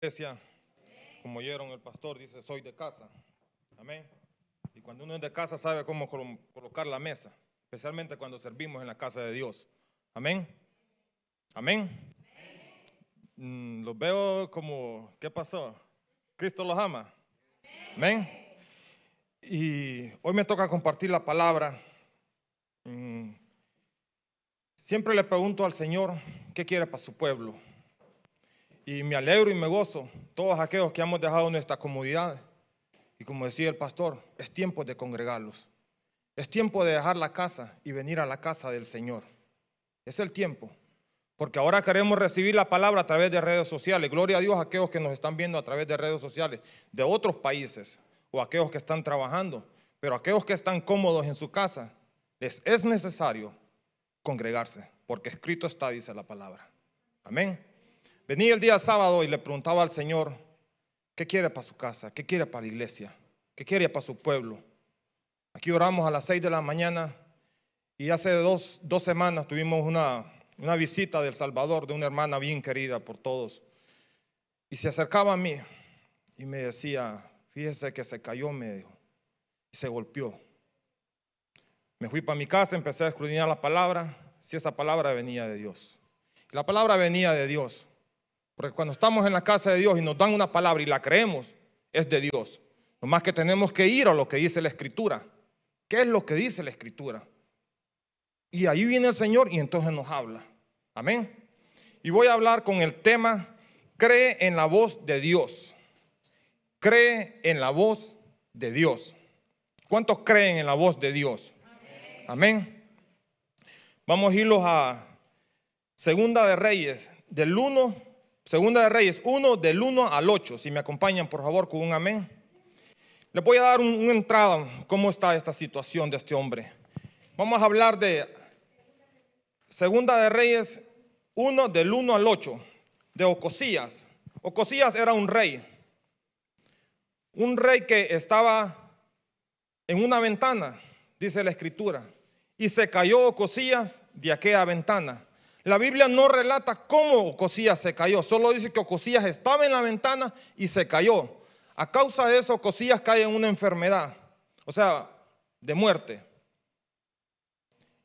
iglesia, como oyeron el pastor, dice, soy de casa. Amén. Y cuando uno es de casa sabe cómo colo- colocar la mesa, especialmente cuando servimos en la casa de Dios. Amén. Amén. Mm, los veo como, ¿qué pasó? Cristo los ama. Amén. Y hoy me toca compartir la palabra. Mm, Siempre le pregunto al Señor qué quiere para su pueblo. Y me alegro y me gozo, todos aquellos que hemos dejado nuestra comodidad. Y como decía el pastor, es tiempo de congregarlos. Es tiempo de dejar la casa y venir a la casa del Señor. Es el tiempo. Porque ahora queremos recibir la palabra a través de redes sociales. Gloria a Dios a aquellos que nos están viendo a través de redes sociales de otros países o aquellos que están trabajando. Pero aquellos que están cómodos en su casa, les es necesario congregarse, porque escrito está, dice la palabra. Amén. Venía el día sábado y le preguntaba al Señor, ¿qué quiere para su casa? ¿Qué quiere para la iglesia? ¿Qué quiere para su pueblo? Aquí oramos a las seis de la mañana y hace dos, dos semanas tuvimos una, una visita del Salvador de una hermana bien querida por todos. Y se acercaba a mí y me decía, fíjese que se cayó, me dijo, y se golpeó. Me fui para mi casa, empecé a escudriñar la palabra, si esa palabra venía de Dios. La palabra venía de Dios. Porque cuando estamos en la casa de Dios y nos dan una palabra y la creemos, es de Dios. Nomás que tenemos que ir a lo que dice la Escritura. ¿Qué es lo que dice la Escritura? Y ahí viene el Señor y entonces nos habla. Amén. Y voy a hablar con el tema, cree en la voz de Dios. Cree en la voz de Dios. ¿Cuántos creen en la voz de Dios? Amén. Vamos a irlos a Segunda de Reyes, del 1, Segunda de Reyes 1, del 1 al 8. Si me acompañan, por favor, con un amén. Les voy a dar un- una entrada, cómo está esta situación de este hombre. Vamos a hablar de Segunda de Reyes 1, del 1 al 8, de Ocosías. Ocosías era un rey, un rey que estaba en una ventana, dice la escritura, y se cayó Ocosías de aquella ventana. La Biblia no relata cómo Ocosías se cayó, solo dice que Ocosías estaba en la ventana y se cayó. A causa de eso, Ocosías cae en una enfermedad, o sea, de muerte.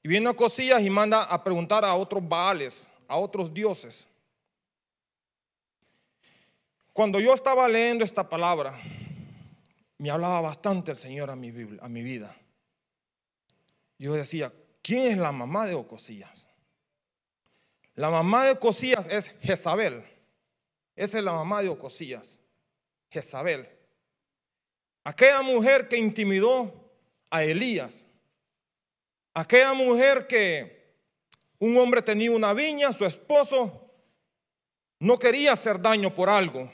Y viene Ocosías y manda a preguntar a otros baales, a otros dioses. Cuando yo estaba leyendo esta palabra, me hablaba bastante el Señor a mi, Biblia- a mi vida. Yo decía, ¿quién es la mamá de Ocosías? La mamá de Ocosías es Jezabel. Esa es la mamá de Ocosías, Jezabel. Aquella mujer que intimidó a Elías. Aquella mujer que un hombre tenía una viña, su esposo no quería hacer daño por algo.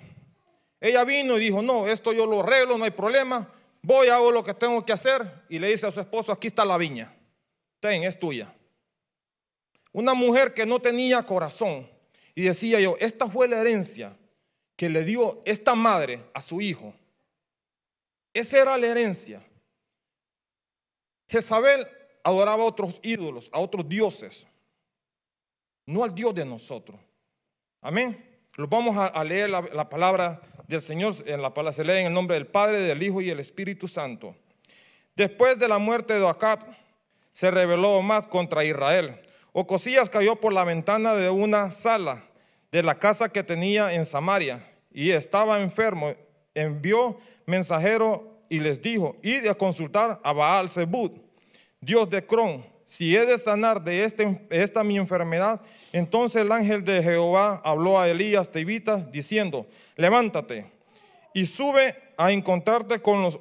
Ella vino y dijo, no, esto yo lo arreglo, no hay problema, voy, hago lo que tengo que hacer. Y le dice a su esposo, aquí está la viña, ten, es tuya. Una mujer que no tenía corazón. Y decía yo, esta fue la herencia que le dio esta madre a su hijo. Esa era la herencia. Jezabel adoraba a otros ídolos, a otros dioses, no al Dios de nosotros. Amén. Los vamos a, leer la, la palabra del Señor, en la palabra se lee en el nombre del Padre, del Hijo y del Espíritu Santo. Después de la muerte de Acab, se rebeló Omad contra Israel. Ocosías cayó por la ventana de una sala de la casa que tenía en Samaria y estaba enfermo. Envió mensajero y les dijo, id a consultar a Baal Zebud, Dios de Cron. Si he de sanar de este- esta mi enfermedad, entonces el ángel de Jehová habló a Elías Tebitas diciendo, levántate y sube a encontrarte con los,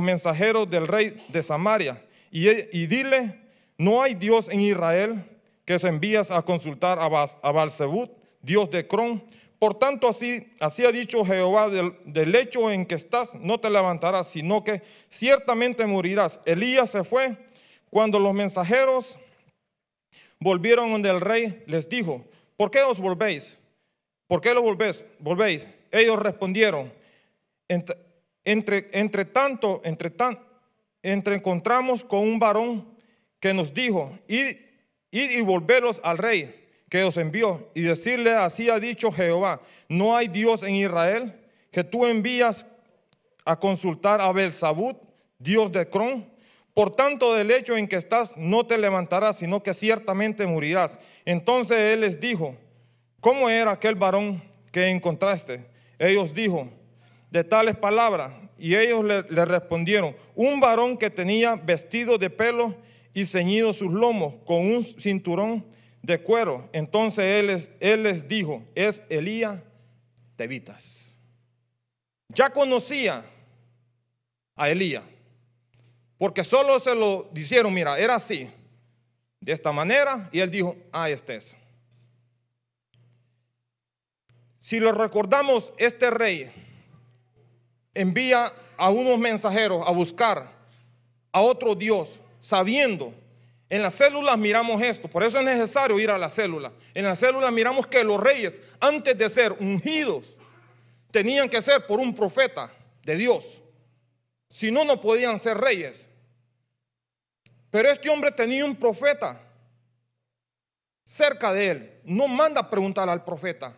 mensajeros del rey de Samaria y dile, no hay Dios en Israel que se envías a consultar a, Bas- a Dios de Cron. Por tanto, así, así ha dicho Jehová, del, del lecho en que estás no te levantarás, sino que ciertamente morirás. Elías se fue cuando los mensajeros volvieron donde el rey les dijo, ¿por qué os volvéis? ¿Por qué lo volvéis? volvéis? Ellos respondieron, entre, entre, entre tanto, entre tan, entre encontramos con un varón que nos dijo, id, y volveros al rey. que os envió y decirle, así ha dicho Jehová, no hay Dios en Israel que tú envías a consultar a Belzabud, Dios de Cron. Por tanto, del hecho en que estás, no te levantarás, sino que ciertamente morirás. Entonces él les dijo, ¿cómo era aquel varón que encontraste? Ellos dijo, de tales palabras. Y ellos le, le respondieron, un varón que tenía vestido de pelo y ceñido sus lomos con un cinturón de cuero. Entonces él les, él les dijo, es Elías Tevitas. Ya conocía a Elías, porque solo se lo dijeron, mira, era así, de esta manera, y él dijo, ah, este es. Si lo recordamos, este rey envía a unos mensajeros a buscar a otro Dios, sabiendo en las células miramos esto, por eso es necesario ir a las células. En las células miramos que los reyes, antes de ser ungidos, tenían que ser por un profeta de Dios. Si no, no podían ser reyes. Pero este hombre tenía un profeta cerca de él. No manda a preguntar al profeta,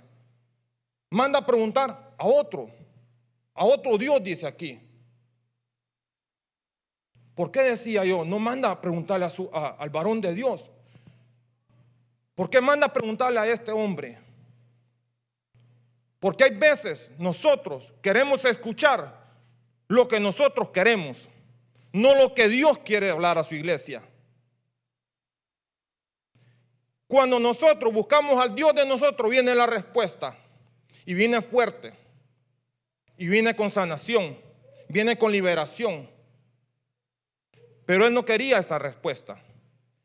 manda a preguntar a otro, a otro Dios, dice aquí. ¿Por qué decía yo? No manda a preguntarle al varón de Dios. ¿Por qué manda a preguntarle a este hombre? Porque hay veces nosotros queremos escuchar lo que nosotros queremos, no lo que Dios quiere hablar a su iglesia. Cuando nosotros buscamos al Dios de nosotros, viene la respuesta. Y viene fuerte. Y viene con sanación. Viene con liberación. Pero él no quería esa respuesta.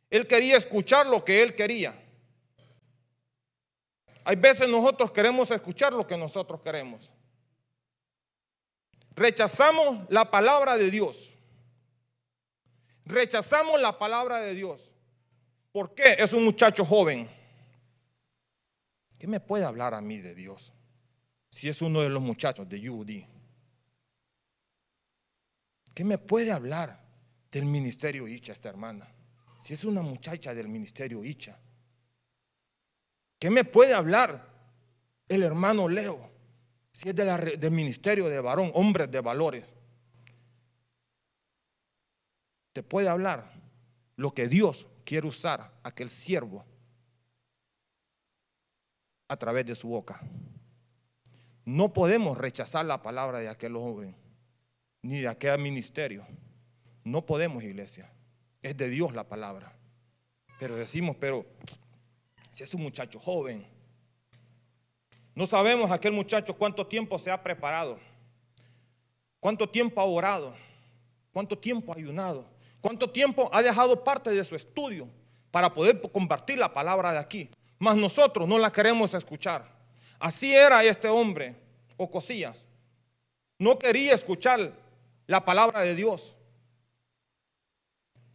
Él quería escuchar lo que él quería. Hay veces nosotros queremos escuchar lo que nosotros queremos. Rechazamos la palabra de Dios. Rechazamos la palabra de Dios. ¿Por qué? Es un muchacho joven. ¿Qué me puede hablar a mí de Dios? Si es uno de los muchachos de UD. ¿Qué me puede hablar? Del ministerio Icha, esta hermana. Si es una muchacha del ministerio Icha. ¿Qué me puede hablar el hermano Leo? Si es del ministerio de varón, hombres de valores. Te puede hablar lo que Dios quiere usar aquel siervo a través de su boca. No podemos rechazar la palabra de aquel joven ni de aquel ministerio. No podemos, iglesia. Es de Dios la palabra. Pero decimos, pero si es un muchacho joven, no sabemos aquel muchacho cuánto tiempo se ha preparado, cuánto tiempo ha orado, cuánto tiempo ha ayunado, cuánto tiempo ha dejado parte de su estudio para poder compartir la palabra de aquí. Mas nosotros no la queremos escuchar. Así era este hombre, Ocosías. No quería escuchar la palabra de Dios.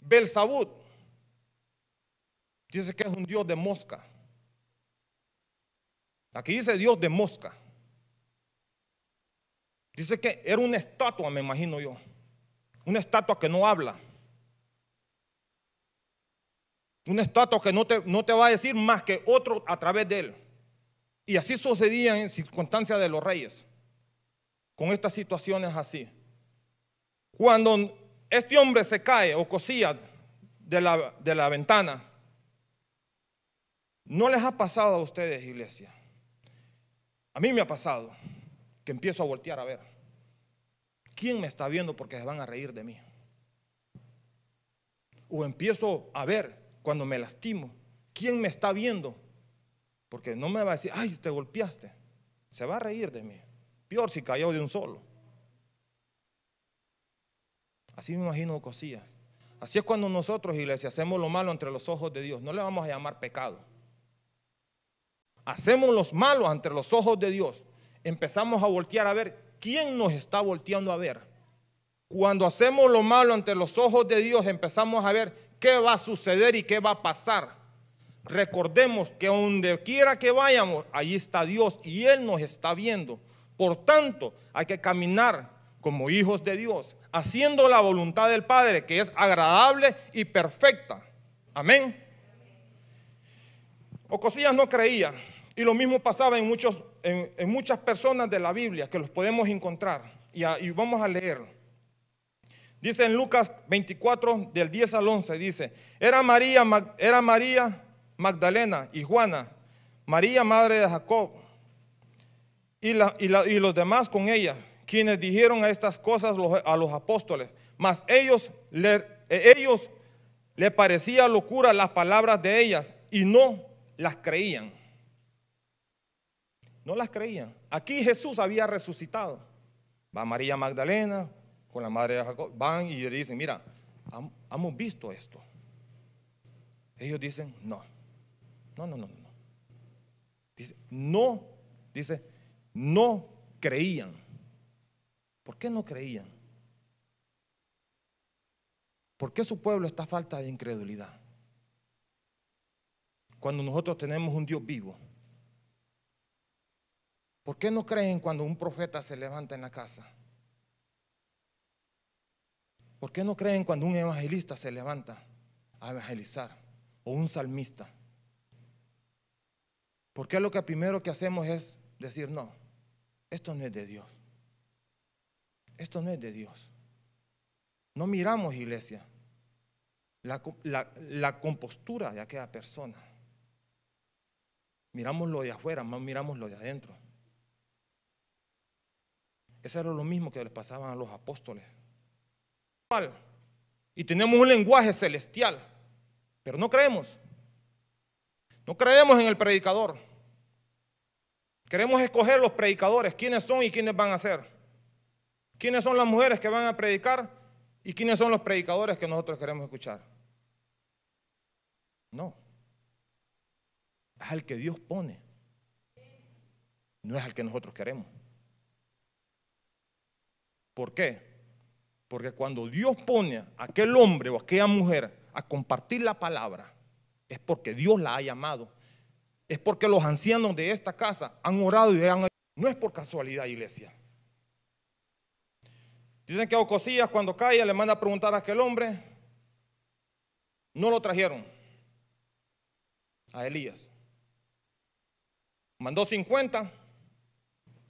Belzabud dice que es un dios de mosca. Aquí dice dios de mosca. Dice que era una estatua, me imagino yo. Una estatua que no habla. Una estatua que no te, no te va a decir más que otro a través de él. Y así sucedía en circunstancias de los reyes. Con estas situaciones así. Cuando este hombre se cae o cosía de la, de la ventana. ¿No les ha pasado a ustedes, iglesia? A mí me ha pasado que empiezo a voltear a ver. ¿Quién me está viendo porque se van a reír de mí? O empiezo a ver cuando me lastimo. ¿Quién me está viendo? Porque no me va a decir, ay, te golpeaste. Se va a reír de mí. Peor si cayó de un solo. Así me imagino cosillas. Así es cuando nosotros, iglesia, hacemos lo malo entre los ojos de Dios. No le vamos a llamar pecado. Hacemos los malos entre los ojos de Dios. Empezamos a voltear a ver quién nos está volteando a ver. Cuando hacemos lo malo ante los ojos de Dios, empezamos a ver qué va a suceder y qué va a pasar. Recordemos que donde quiera que vayamos, allí está Dios y Él nos está viendo. Por tanto, hay que caminar como hijos de Dios, haciendo la voluntad del Padre, que es agradable y perfecta. Amén. Ocosías no creía. Y lo mismo pasaba en, muchos, en, muchas personas de la Biblia que los podemos encontrar. Y, vamos a leer. Dice en Lucas 24, del 10 al 11, dice, era María, era María Magdalena y Juana, María madre de Jacob, y los demás con ella, quienes dijeron estas cosas a los apóstoles, mas ellos le, ellos le parecía locura las palabras de ellas y no las creían. No las creían. Aquí Jesús había resucitado. Va María Magdalena con la madre de Jacob, van y le dicen, mira, hemos visto esto. Ellos dicen, no, no, no, no, no. Dice, no, dice, no creían. ¿Por qué no creían? ¿Por qué su pueblo está a falta de incredulidad? Cuando nosotros tenemos un Dios vivo. ¿Por qué no creen cuando un profeta se levanta en la casa? ¿Por qué no creen cuando un evangelista se levanta a evangelizar? O un salmista. ¿Por qué lo que primero que hacemos es decir, no, esto no es de Dios? Esto no es de Dios. No miramos, iglesia, la, co- la- la compostura de aquella persona. Miramos lo de afuera, más miramos lo de adentro. Eso era lo mismo que les pasaban a los apóstoles. Y tenemos un lenguaje celestial, pero no creemos. No creemos en el predicador. Queremos escoger los predicadores, quiénes son y quiénes van a ser. ¿Quiénes son las mujeres que van a predicar y quiénes son los predicadores que nosotros queremos escuchar? No. Es al que Dios pone. No es al que nosotros queremos. ¿Por qué? Porque cuando Dios pone a aquel hombre o aquella mujer a compartir la palabra, es porque Dios la ha llamado. Es porque los ancianos de esta casa han orado y han... No es por casualidad, iglesia. Dicen que Ocosías cuando cae le manda a preguntar a aquel hombre, no lo trajeron a Elías. Mandó 50,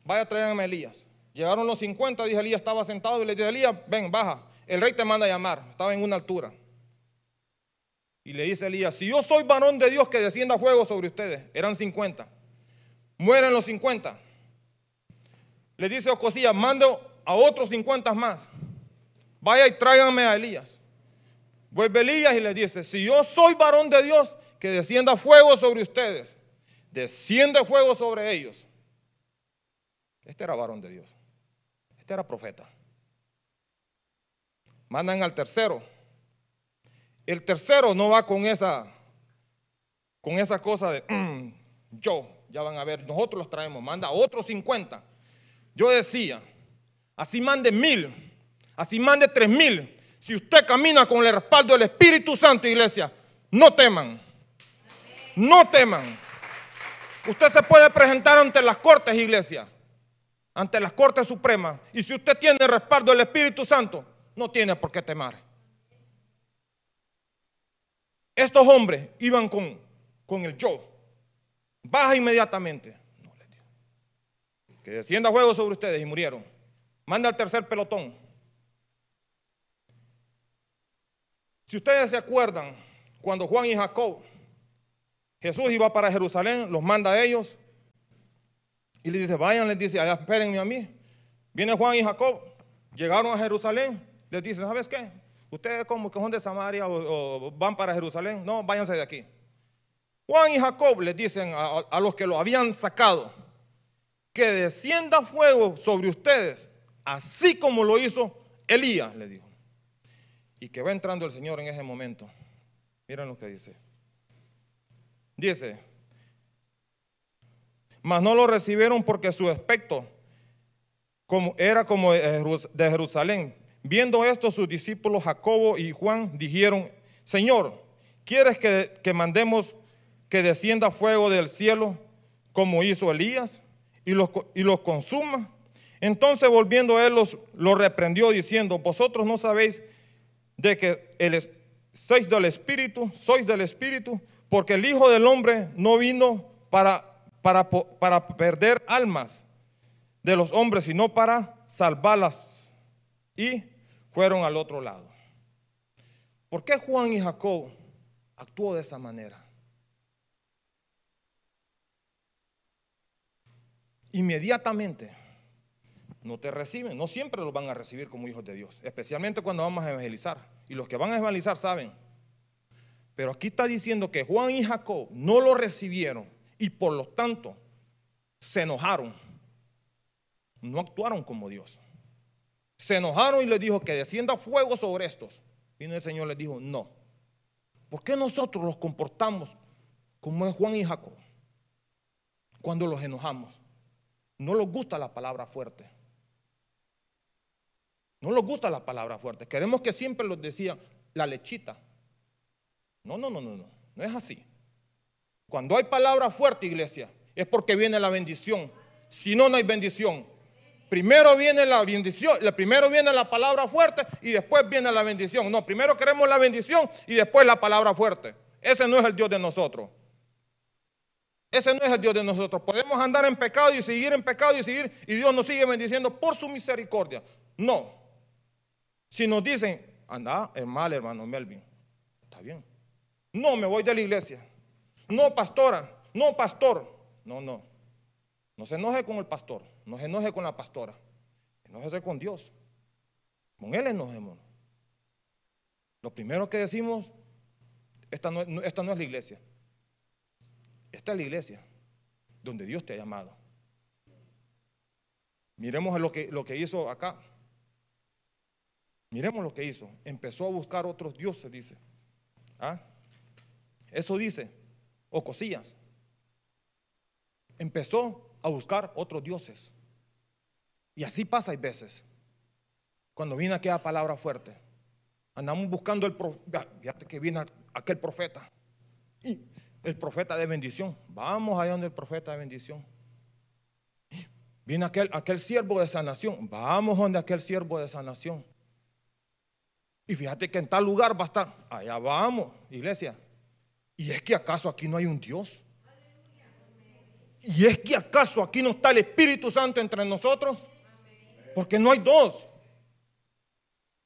vaya a traerme a Elías. Llegaron los 50, dice Elías, estaba sentado y le dice, Elías, ven, baja. El rey te manda a llamar, estaba en una altura. Y le dice Elías, si yo soy varón de Dios que descienda fuego sobre ustedes, eran 50. Mueren los 50. Le dice Ocosías, mando a otros 50 más. Vaya y tráiganme a Elías. Vuelve Elías y le dice, si yo soy varón de Dios, que descienda fuego sobre ustedes. Desciende fuego sobre ellos. Este era varón de Dios. Este era profeta. Mandan al tercero. El tercero no va con esa con esa cosa de "Mm, yo, ya van a ver, nosotros los traemos, manda otros 50. Yo decía, así mande mil, así mande tres mil. Si usted camina con el respaldo del Espíritu Santo, iglesia, no teman. No teman. Usted se puede presentar ante las cortes, iglesia, ante las cortes supremas. Y si usted tiene el respaldo del Espíritu Santo, no tiene por qué temer. Estos hombres iban con, con el yo. Baja inmediatamente. Que descienda fuego sobre ustedes y murieron. Manda al tercer pelotón. Si ustedes se acuerdan, cuando Juan y Jacob, Jesús iba para Jerusalén, los manda a ellos y les dice, vayan, les dice, allá espérenme a mí. Viene Juan y Jacob, llegaron a Jerusalén, les dice, ¿sabes qué? Ustedes como que son de Samaria o, van para Jerusalén, no, váyanse de aquí. Juan y Jacob les dicen a, a los que lo habían sacado, que descienda fuego sobre ustedes, así como lo hizo Elías, le dijo. Y que va entrando el Señor en ese momento. Miren lo que dice. Dice, mas no lo recibieron porque su aspecto como, era como de Jerus- de Jerusalén. Viendo esto, sus discípulos Jacobo y Juan dijeron, Señor, ¿quieres que, mandemos que descienda fuego del cielo como hizo Elías y y los consuma? Entonces volviendo él los, los reprendió diciendo, vosotros no sabéis de que el sois del Espíritu, sois del Espíritu, Porque el Hijo del Hombre no vino para, para, para perder almas de los hombres, sino para salvarlas. Y fueron al otro lado. ¿Por qué Juan y Jacob actuó de esa manera? Inmediatamente no te reciben, no siempre los van a recibir como hijos de Dios, especialmente cuando vamos a evangelizar. Y los que van a evangelizar saben. Pero aquí está diciendo que Juan y Jacob no lo recibieron y por lo tanto se enojaron. No actuaron como Dios. Se enojaron y les dijo que descienda fuego sobre estos. Y el Señor les dijo, no. ¿Por qué nosotros los comportamos como es Juan y Jacob? Cuando los enojamos. No les gusta la palabra fuerte. No les gusta la palabra fuerte. Queremos que siempre los decía la lechita. No, no, no, no, no. No es así. Cuando hay palabra fuerte, iglesia, es porque viene la bendición. Si no, no hay bendición. Primero viene la bendición, primero viene la palabra fuerte y después viene la bendición. No, primero queremos la bendición y después la palabra fuerte. Ese no es el Dios de nosotros. Ese no es el Dios de nosotros. Podemos andar en pecado y seguir en pecado y seguir y Dios nos sigue bendiciendo por su misericordia. No. Si nos dicen, anda, es mal, hermano Melvin, está bien. No, me voy de la iglesia. No, pastora, no, pastor. No, no. No se enoje con el pastor, no se enoje con la pastora. Enójese con Dios. Con Él enojémonos. Lo primero que decimos, esta no, es la iglesia. Esta es la iglesia donde Dios te ha llamado. Miremos lo que hizo acá. Miremos lo que hizo. Empezó a buscar otros dioses, dice. ¿Ah? Eso dice. O cosillas. Empezó a buscar otros dioses. Y así pasa hay veces. Cuando viene aquella palabra fuerte. Andamos buscando el profeta. Fíjate que viene aquel profeta. Y el profeta de bendición. Vamos allá donde el profeta de bendición. Viene aquel, aquel siervo de sanación. Vamos donde aquel siervo de sanación. Y fíjate que en tal lugar va a estar. Allá vamos, iglesia. ¿Y es que acaso aquí no hay un Dios? ¿Y es que acaso aquí no está el Espíritu Santo entre nosotros? Porque no hay dos.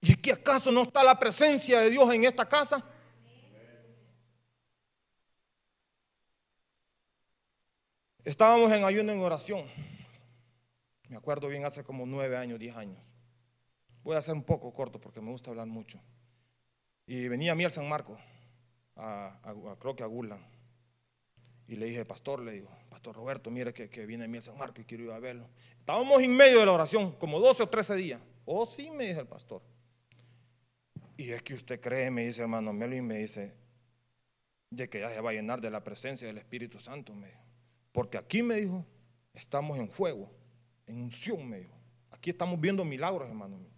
¿Y es que acaso no está la presencia de Dios en esta casa? Estábamos en ayuno en oración. Me acuerdo bien hace como nueve años, diez años. Voy a hacer un poco corto porque me gusta hablar mucho. Y venía a mí al San Marco, creo que a Gula. Y le dije, pastor, le digo, pastor Roberto, mire que, viene a mí al San Marco y quiero ir a verlo. Estábamos en medio de la oración, como 12 o 13 días. Oh, sí, me dice el pastor. Y es que usted cree, me dice hermano Melvin, me dice, de que ya se va a llenar de la presencia del Espíritu Santo, me Porque aquí me dijo, estamos en fuego, en unción, me dijo. Aquí estamos viendo milagros, hermano mío.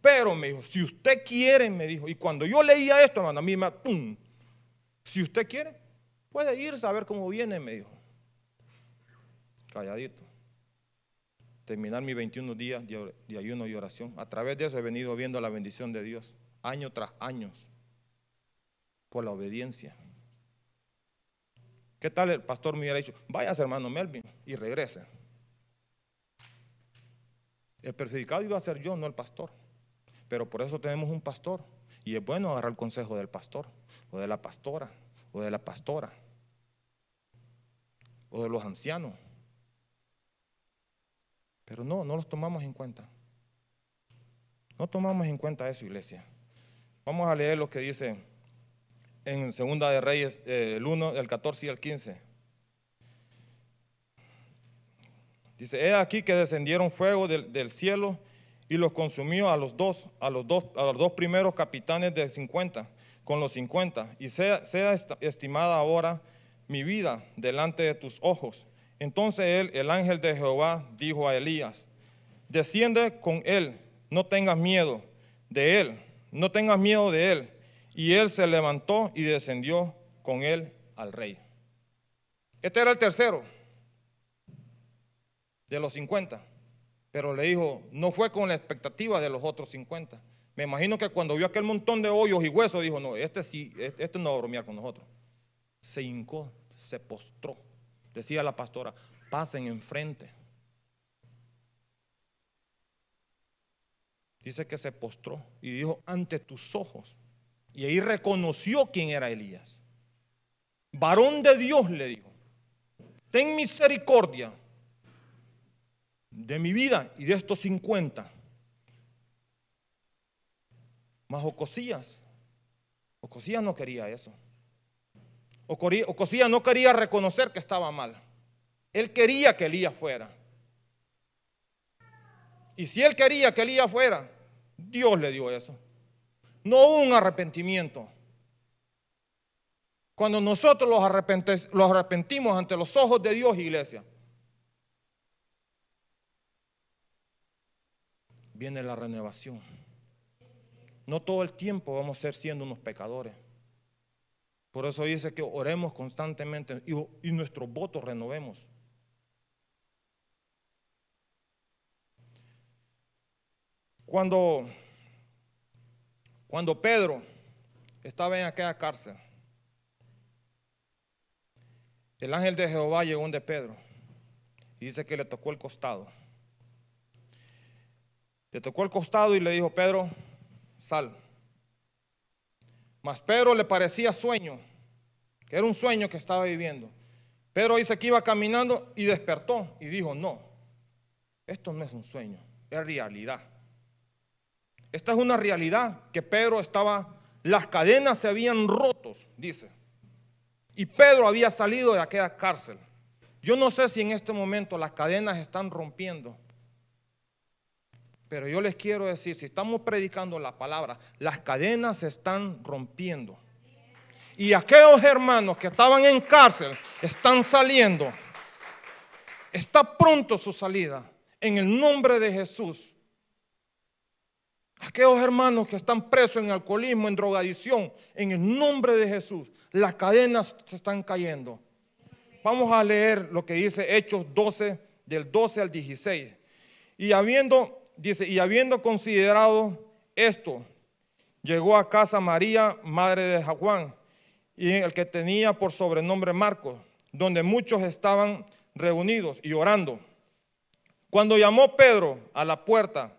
Pero me dijo, si usted quiere, me dijo, y cuando yo leía esto, hermano, a mí me, ¡pum! Si usted quiere, puede irse a ver cómo viene, me dijo. Calladito. Terminar mis 21 días de ayuno y oración. A través de eso he venido viendo la bendición de Dios, año tras año, por la obediencia. ¿Qué tal el pastor me hubiera dicho, vaya hermano Melvin y regrese? El perjudicado iba a ser yo, no el pastor. Pero por eso tenemos un pastor. Y es bueno agarrar el consejo del pastor, o de la pastora, o de la pastora, o de los ancianos. Pero no, no los tomamos en cuenta. No tomamos en cuenta eso, iglesia. Vamos a leer lo que dice en Segunda de Reyes, eh, el 1, el 14 y el 15. Dice, he aquí que descendieron fuego del, del cielo y los consumió a los dos, a los dos, a los dos primeros capitanes de 50, con los 50, y sea, sea estimada ahora mi vida delante de tus ojos. Entonces él, el ángel de Jehová, dijo a Elías, desciende con él, no tengas miedo de él, no tengas miedo de él. Y él se levantó y descendió con él al rey. Este era el tercero de los 50. Pero le dijo, no fue con la expectativa de los otros 50. Me imagino que cuando vio aquel montón de hoyos y huesos, dijo, no, este sí, este, no va a bromear con nosotros. se hincó, se postró. Decía la pastora, pasen enfrente. Dice que se postró y dijo, ante tus ojos. Y ahí reconoció quién era Elías. Varón de Dios le dijo, ten misericordia de mi vida y de estos 50. Mas Ocosías, Ocosías no quería eso. Ocosías no quería reconocer que estaba mal. Él quería que Elías fuera. Y si él quería que Elías fuera, Dios le dio eso. No un arrepentimiento. Cuando nosotros los arrepentimos ante los ojos de Dios, iglesia, viene la renovación. No todo el tiempo vamos a ser siendo unos pecadores. Por eso dice que oremos constantemente y, y nuestros votos renovemos. Cuando, cuando Pedro estaba en aquella cárcel, el ángel de Jehová llegó de Pedro y dice que le tocó el costado. Le tocó el costado y le dijo, Pedro, sal. Mas Pedro le parecía sueño, que era un sueño que estaba viviendo. Pedro dice que iba caminando y despertó y dijo, no, esto no es un sueño, es realidad. Esta es una realidad que Pedro estaba, las cadenas se habían rotos, dice. Y Pedro había salido de aquella cárcel. Yo no sé si en este momento las cadenas están rompiendo. Pero yo les quiero decir, si estamos predicando la palabra, las cadenas se están rompiendo. Y aquellos hermanos que estaban en cárcel están saliendo. Está pronto su salida. En el nombre de Jesús. Aquellos hermanos que están presos en alcoholismo, en drogadicción, en el nombre de Jesús, las cadenas se están cayendo. Vamos a leer lo que dice Hechos 12, del 12 al 16. Y habiendo dice, y habiendo considerado esto, llegó a casa María, madre de Juan, y el que tenía por sobrenombre Marcos, donde muchos estaban reunidos y orando. Cuando llamó Pedro a la puerta,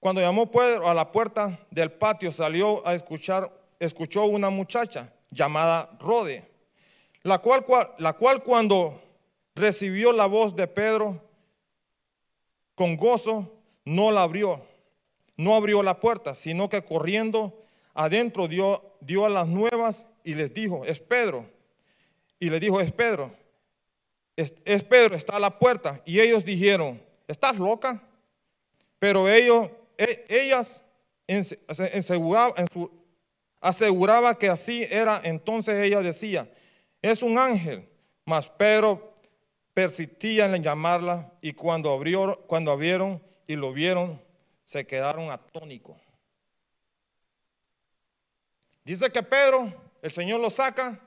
cuando llamó Pedro a la puerta del patio, salió a escuchar, escuchó una muchacha llamada Rode, la cual, la cual cuando recibió la voz de Pedro, con gozo no la abrió, no abrió la puerta, sino que corriendo adentro dio, dio a las nuevas y les dijo, es Pedro. Y le dijo, es Pedro. Es, Pedro, está a la puerta. Y ellos dijeron, ¿estás loca? Pero ellos, e, ellas aseguraba que así era. Entonces ella decía, es un ángel. Mas Pedro persistía en llamarla y cuando, abrió, cuando abrieron y lo vieron, se quedaron atónicos. Dice que Pedro, el Señor lo saca,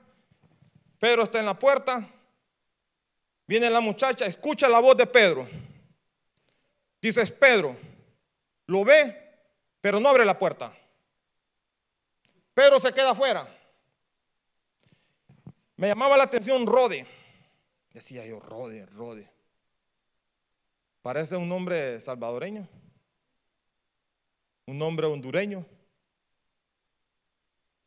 Pedro está en la puerta, viene la muchacha, escucha la voz de Pedro. Dice, es Pedro, lo ve, pero no abre la puerta. Pedro se queda afuera. Me llamaba la atención Rode. Decía yo, Rode, Rode. Parece un nombre salvadoreño, un nombre hondureño.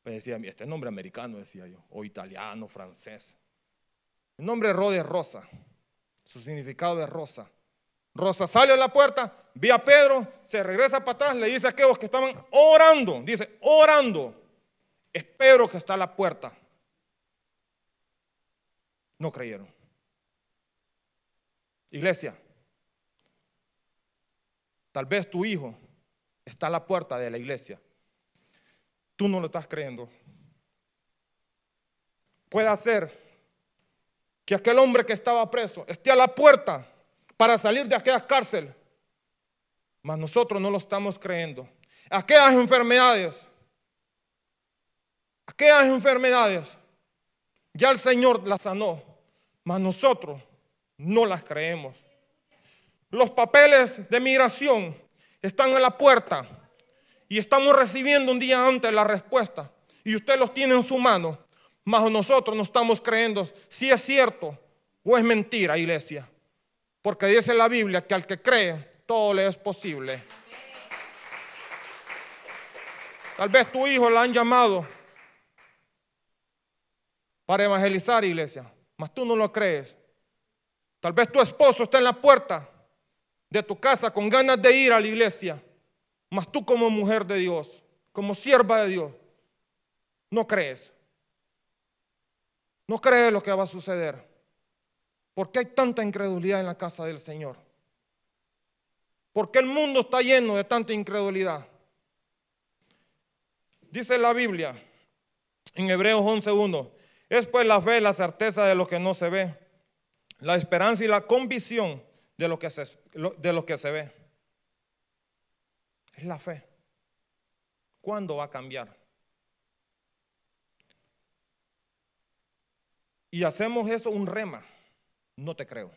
Pues decía, este nombre americano, decía yo, o italiano, francés. El nombre Rode es rosa, su significado es rosa. Rosa sale a la puerta, ve a Pedro, se regresa para atrás, le dice a aquellos que estaban orando, dice, orando. Es Pedro que está a la puerta. No creyeron. Iglesia, Tal vez tu hijo está a la puerta de la iglesia. Tú no lo estás creyendo. Puede ser que aquel hombre que estaba preso esté a la puerta para salir de aquella cárcel. Mas nosotros no lo estamos creyendo. Aquellas enfermedades, aquellas enfermedades, ya el Señor las sanó, mas nosotros no las creemos. Los papeles de migración están en la puerta y estamos recibiendo un día antes la respuesta y usted los tiene en su mano. Mas nosotros no estamos creyendo si es cierto o es mentira, iglesia. Porque dice la Biblia que al que cree, todo le es posible. Tal vez tu hijo la han llamado para evangelizar, iglesia, mas tú no lo crees. Tal vez tu esposo está en la puerta de tu casa con ganas de ir a la iglesia, mas tú como mujer de Dios, como sierva de Dios, no crees. No crees lo que va a suceder. ¿Por qué hay tanta incredulidad en la casa del Señor? ¿Por qué el mundo está lleno de tanta incredulidad? Dice la Biblia en Hebreos 11.1, es pues la fe, la certeza de lo que no se ve, la esperanza y la convicción de lo que se, de lo que se ve. Es la fe. ¿Cuándo va a cambiar? Y hacemos eso un rema. No te creo.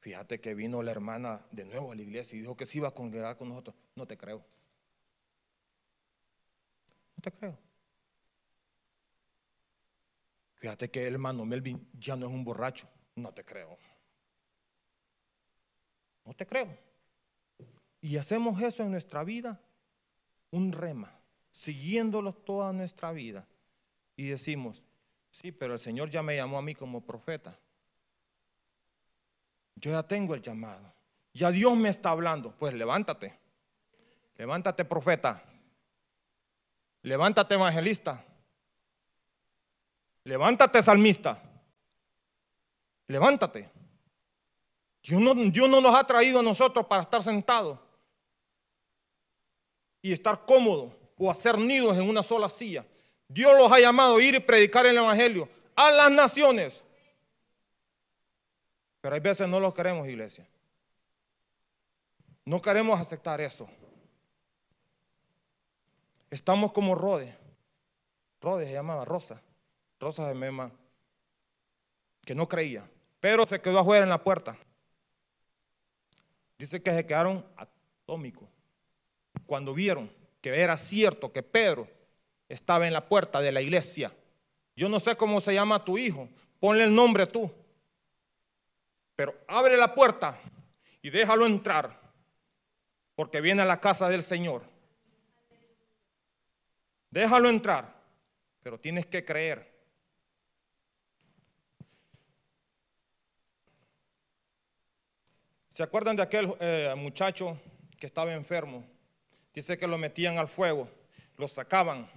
Fíjate que vino la hermana de nuevo a la iglesia y dijo que se iba a congregar con nosotros. No te creo te creo. Fíjate que el hermano Melvin ya no es un borracho. No te creo. No te creo. Y hacemos eso en nuestra vida, un rema, siguiéndolo toda nuestra vida. Y decimos, sí, pero el Señor ya me llamó a mí como profeta. Yo ya tengo el llamado. Ya Dios me está hablando. Pues levántate. Levántate, profeta. Levántate evangelista. Levántate salmista. Levántate. Dios no, Dios no nos ha traído a nosotros para estar sentados y estar cómodos o hacer nidos en una sola silla. Dios los ha llamado a ir y predicar el Evangelio a las naciones. Pero hay veces no lo queremos, iglesia. No queremos aceptar eso. Estamos como Rode. Rode se llamaba Rosa. Rosa de Mema. Que no creía. Pero se quedó afuera en la puerta. Dice que se quedaron atómicos. Cuando vieron que era cierto que Pedro estaba en la puerta de la iglesia. Yo no sé cómo se llama tu hijo. Ponle el nombre tú. Pero abre la puerta y déjalo entrar. Porque viene a la casa del Señor. Déjalo entrar, pero tienes que creer. ¿Se acuerdan de aquel eh, muchacho que estaba enfermo? Dice que lo metían al fuego, lo sacaban,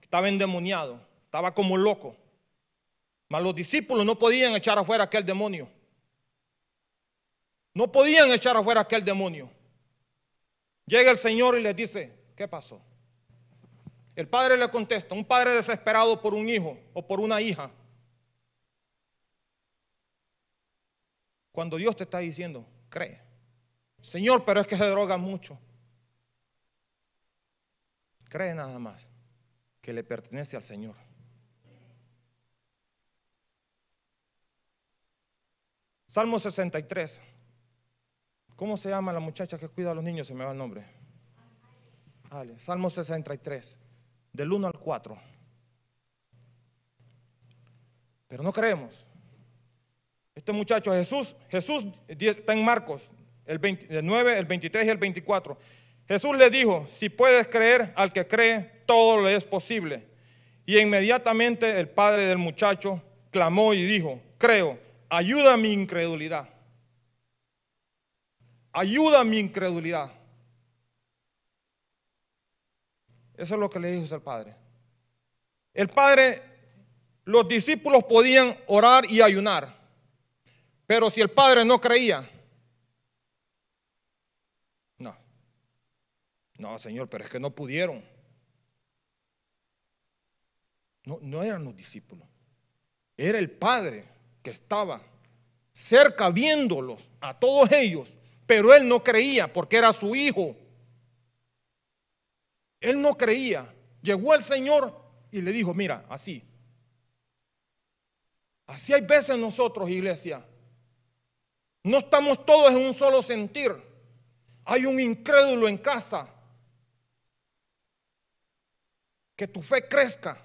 estaba endemoniado, estaba como loco. Mas los discípulos no podían echar afuera aquel demonio. No podían echar afuera aquel demonio. Llega el Señor y les dice, ¿qué pasó? El padre le contesta, un padre desesperado por un hijo o por una hija. Cuando Dios te está diciendo, cree. Señor, pero es que se droga mucho. Cree nada más que le pertenece al Señor. Salmo 63. ¿Cómo se llama la muchacha que cuida a los niños? Se me va el nombre. Salmo 63 del 1 al 4. Pero no creemos. Este muchacho Jesús, Jesús está en Marcos, el, 9, el 23 y el 24. Jesús le dijo, si puedes creer al que cree, todo le es posible. Y inmediatamente el padre del muchacho clamó y dijo, creo, ayuda a mi incredulidad. Ayuda a mi incredulidad. Eso es lo que le dijo el Padre. El Padre, los discípulos podían orar y ayunar, pero si el Padre no creía, no, no, Señor, pero es que no pudieron. No, no eran los discípulos, era el Padre que estaba cerca viéndolos a todos ellos, pero él no creía porque era su hijo. Él no creía. Llegó el Señor y le dijo, mira, así. Así hay veces nosotros, iglesia. No estamos todos en un solo sentir. Hay un incrédulo en casa. Que tu fe crezca.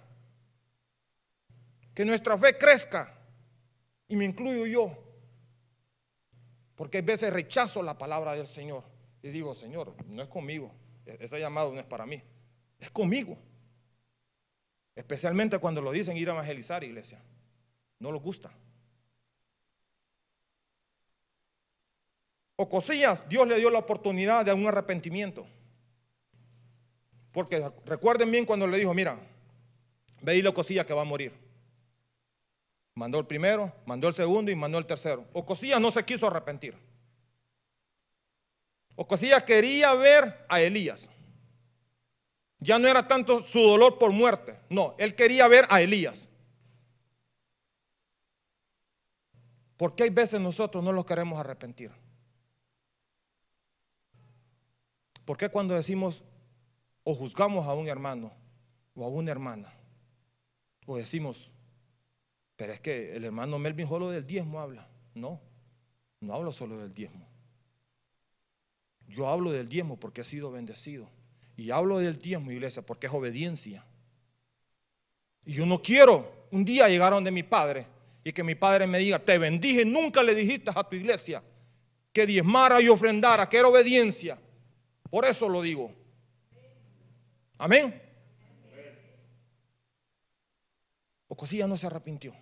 que nuestra fe crezca. Y me incluyo yo. Porque a veces rechazo la palabra del Señor. Y digo, Señor, no es conmigo. E-, ese llamado no es para mí. Es conmigo. Especialmente cuando lo dicen ir a evangelizar, iglesia. No les gusta. O cosillas, Dios le dio la oportunidad de un arrepentimiento. Porque recuerden bien cuando le dijo, mira, ve y cosilla que va a morir. Mandó el primero, mandó el segundo y mandó el tercero. O cosilla no se quiso arrepentir. O cosilla quería ver a Elías. Ya no era tanto su dolor por muerte. No, él quería ver a Elías. Porque hay veces nosotros no los queremos arrepentir. ¿Por qué cuando decimos o juzgamos a un hermano o a una hermana, o decimos, pero es que el hermano Melvin solo del diezmo habla? No, no hablo solo del diezmo. Yo hablo del diezmo porque he sido bendecido. Y hablo del diezmo, iglesia, porque es obediencia. Y yo no quiero un día llegar donde mi padre y que mi padre me diga, te bendije, nunca le dijiste a tu iglesia que diezmara y ofrendara, que era obediencia. Por eso lo digo. Amén. Ocosía no se arrepintió.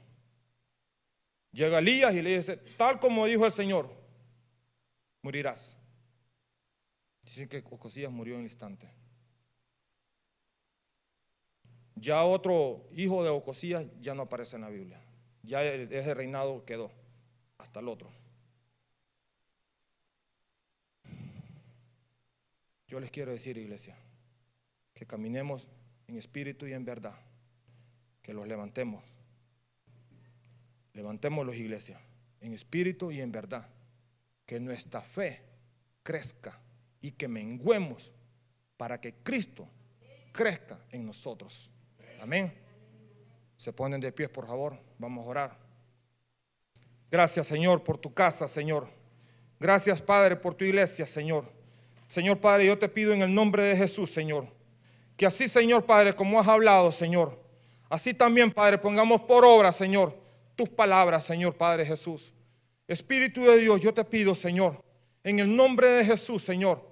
Llega Elías y le dice, tal como dijo el Señor, morirás. Dicen que Ocosías murió en el instante. Ya otro hijo de Ocosías ya no aparece en la Biblia. Ya ese reinado quedó hasta el otro. Yo les quiero decir, iglesia, que caminemos en espíritu y en verdad, que los levantemos. Levantemos los iglesias en espíritu y en verdad, que nuestra fe crezca y que menguemos para que Cristo crezca en nosotros. Amén. Se ponen de pies, por favor. Vamos a orar. Gracias, Señor, por tu casa, Señor. Gracias, Padre, por tu iglesia, Señor. Señor Padre, yo te pido en el nombre de Jesús, Señor, que así, Señor Padre, como has hablado, Señor, así también, Padre, pongamos por obra, Señor, tus palabras, Señor Padre Jesús. Espíritu de Dios, yo te pido, Señor, en el nombre de Jesús, Señor,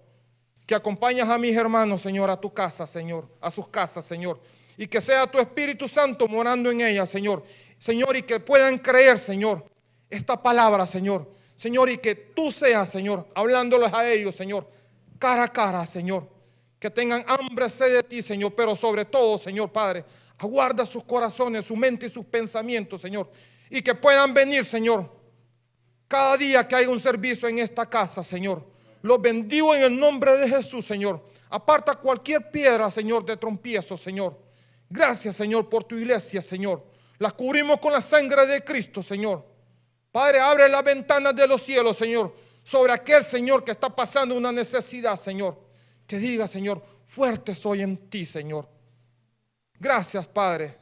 que acompañas a mis hermanos, Señor, a tu casa, Señor, a sus casas, Señor, y que sea tu Espíritu Santo morando en ellas, Señor. Señor, y que puedan creer, Señor, esta palabra, Señor. Señor, y que tú seas, Señor, hablándoles a ellos, Señor, cara a cara, Señor. Que tengan hambre, sed de ti, Señor. Pero sobre todo, Señor Padre, aguarda sus corazones, su mente y sus pensamientos, Señor. Y que puedan venir, Señor. Cada día que hay un servicio en esta casa, Señor. Los bendigo en el nombre de Jesús, Señor. Aparta cualquier piedra, Señor, de trompiezo, Señor. Gracias, Señor, por tu iglesia, Señor. La cubrimos con la sangre de Cristo, Señor. Padre, abre las ventanas de los cielos, Señor sobre aquel Señor que está pasando una necesidad, Señor. Que diga, Señor, fuerte soy en ti, Señor. Gracias, Padre.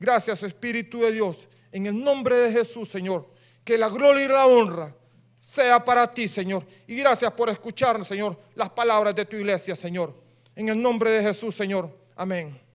Gracias, Espíritu de Dios. En el nombre de Jesús, Señor. Que la gloria y la honra sea para ti, Señor. Y gracias por escuchar, Señor, las palabras de tu iglesia, Señor. En el nombre de Jesús, Señor. Amén.